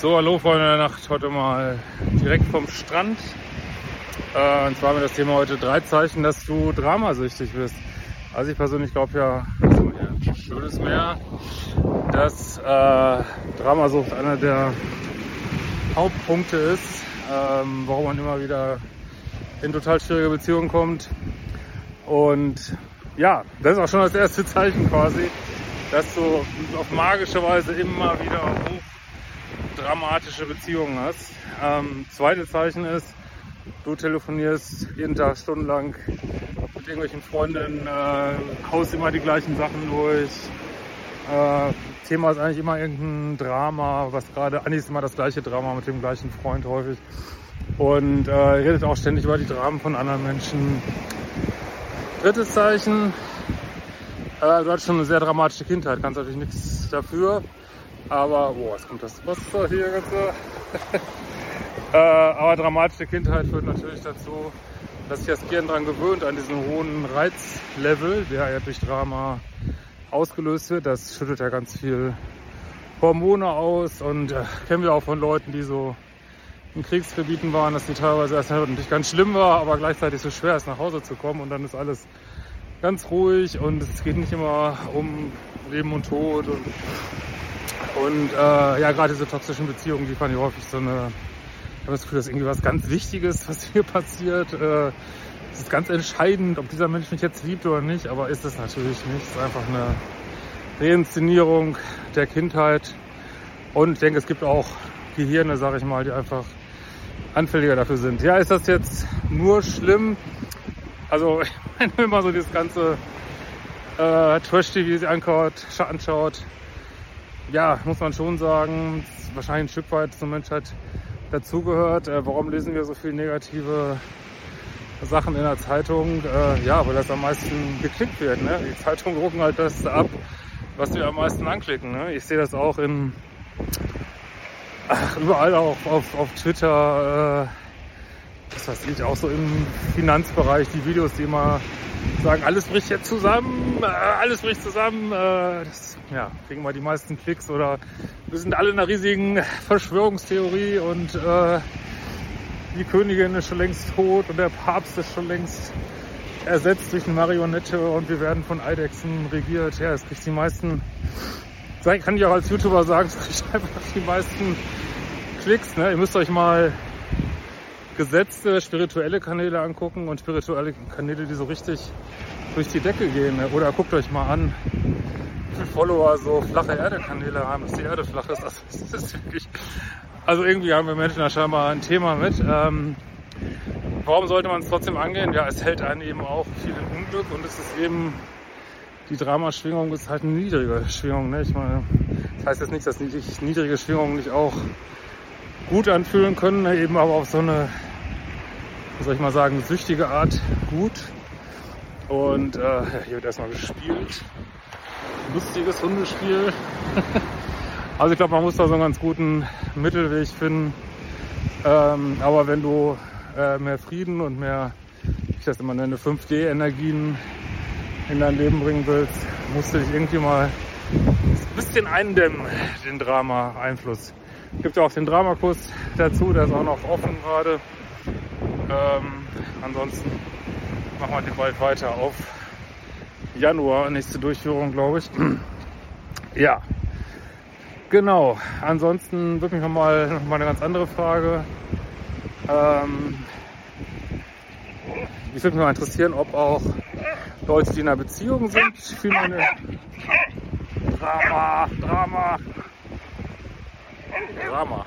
So, hallo Freunde der Nacht, heute mal direkt vom Strand. Äh, und zwar haben wir das Thema heute drei Zeichen, dass du dramasüchtig bist. Also ich persönlich glaube ja, also ein schönes Meer, dass äh, Dramasucht einer der Hauptpunkte ist, ähm, warum man immer wieder in total schwierige Beziehungen kommt. Und ja, das ist auch schon das erste Zeichen quasi, dass du auf magische Weise immer wieder hoch dramatische Beziehungen hast. Ähm, zweite Zeichen ist, du telefonierst jeden Tag stundenlang mit irgendwelchen Freundinnen, äh, haust immer die gleichen Sachen durch. Äh, Thema ist eigentlich immer irgendein Drama, was gerade, eigentlich ist immer das gleiche Drama mit dem gleichen Freund häufig. Und äh, redet auch ständig über die Dramen von anderen Menschen. Drittes Zeichen, äh, du hattest schon eine sehr dramatische Kindheit, kannst natürlich nichts dafür. Aber, boah, jetzt kommt das Wasser hier ganz äh, Aber dramatische Kindheit führt natürlich dazu, dass sich das Gehirn daran gewöhnt, an diesen hohen Reizlevel, der ja durch Drama ausgelöst wird. Das schüttet ja ganz viel Hormone aus und äh, kennen wir auch von Leuten, die so in Kriegsgebieten waren, dass die teilweise erst natürlich ganz schlimm war, aber gleichzeitig so schwer ist, nach Hause zu kommen und dann ist alles ganz ruhig und es geht nicht immer um Leben und Tod und, und äh, ja, gerade diese toxischen Beziehungen, die fand ich häufig so eine, ich habe das Gefühl, dass irgendwie was ganz Wichtiges, was hier passiert. Äh, es ist ganz entscheidend, ob dieser Mensch mich jetzt liebt oder nicht, aber ist es natürlich nicht. Es ist einfach eine Reinszenierung der Kindheit. Und ich denke, es gibt auch Gehirne, sage ich mal, die einfach anfälliger dafür sind. Ja, ist das jetzt nur schlimm? Also, wenn man so das ganze äh, Trash-TV anschaut, anschaut, ja, muss man schon sagen, wahrscheinlich ein Stück weit zur Menschheit dazugehört. Äh, warum lesen wir so viel negative Sachen in der Zeitung? Äh, ja, weil das am meisten geklickt wird. Ne? Die Zeitungen drucken halt das ab, was wir am meisten anklicken. Ne? Ich sehe das auch in ach, überall auch auf, auf Twitter. Äh, was weiß ich, auch so im Finanzbereich, die Videos, die immer sagen, alles bricht jetzt zusammen, äh, alles bricht zusammen. Äh, das ja, kriegen wir die meisten Klicks oder wir sind alle in einer riesigen Verschwörungstheorie und äh, die Königin ist schon längst tot und der Papst ist schon längst ersetzt durch eine Marionette und wir werden von Eidechsen regiert. Ja, es kriegt die meisten, kann ich auch als YouTuber sagen, es kriegt einfach die meisten Klicks. Ne? Ihr müsst euch mal gesetzte spirituelle Kanäle angucken und spirituelle Kanäle, die so richtig durch die Decke gehen. Oder guckt euch mal an, wie viele Follower so flache Erde-Kanäle haben, dass die Erde flach ist. Also, das ist wirklich, also irgendwie haben wir Menschen da scheinbar ein Thema mit. Ähm, warum sollte man es trotzdem angehen? Ja, es hält einen eben auch viel in Unglück und es ist eben, die Dramaschwingung ist halt eine niedrige Schwingung. Ne? Ich meine, das heißt jetzt nicht, dass niedrige Schwingungen nicht auch gut anfühlen können, ne? eben aber auf so eine, soll ich mal sagen, süchtige Art gut. Und äh, hier wird erstmal gespielt. Lustiges Hundespiel. also ich glaube, man muss da so einen ganz guten Mittelweg finden. Ähm, aber wenn du äh, mehr Frieden und mehr, ich das immer nenne, 5D-Energien in dein Leben bringen willst, musst du dich irgendwie mal ein bisschen eindämmen, den Drama-Einfluss. Gibt ja auch den Dramakurs dazu, der ist auch noch offen gerade. Ähm, ansonsten machen wir den bald weiter auf Januar, nächste Durchführung, glaube ich. ja, genau. Ansonsten würde mich noch mal, eine ganz andere Frage. Ähm, mich würde mich mal interessieren, ob auch Leute, die in einer Beziehung sind, für meine Drama, Drama, Drama.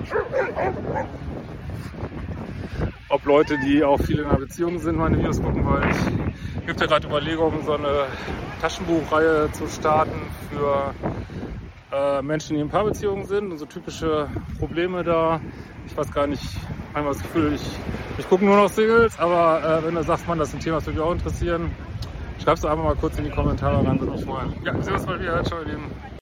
Ob Leute, die auch viel in einer Beziehung sind, meine Videos gucken, weil ich gibt ja gerade Überlegungen, so eine Taschenbuchreihe zu starten für äh, Menschen, die in Paarbeziehungen sind und so typische Probleme da. Ich weiß gar nicht, manchmal das Gefühl, ich, ich gucke nur noch Singles, aber äh, wenn du sagst, man, das ist ein Thema, das würde mich auch interessieren, schreibst du einfach mal kurz in die Kommentare rein, würde mich freuen. Ja, wir sehen uns mal wieder. Ciao, ihr Lieben.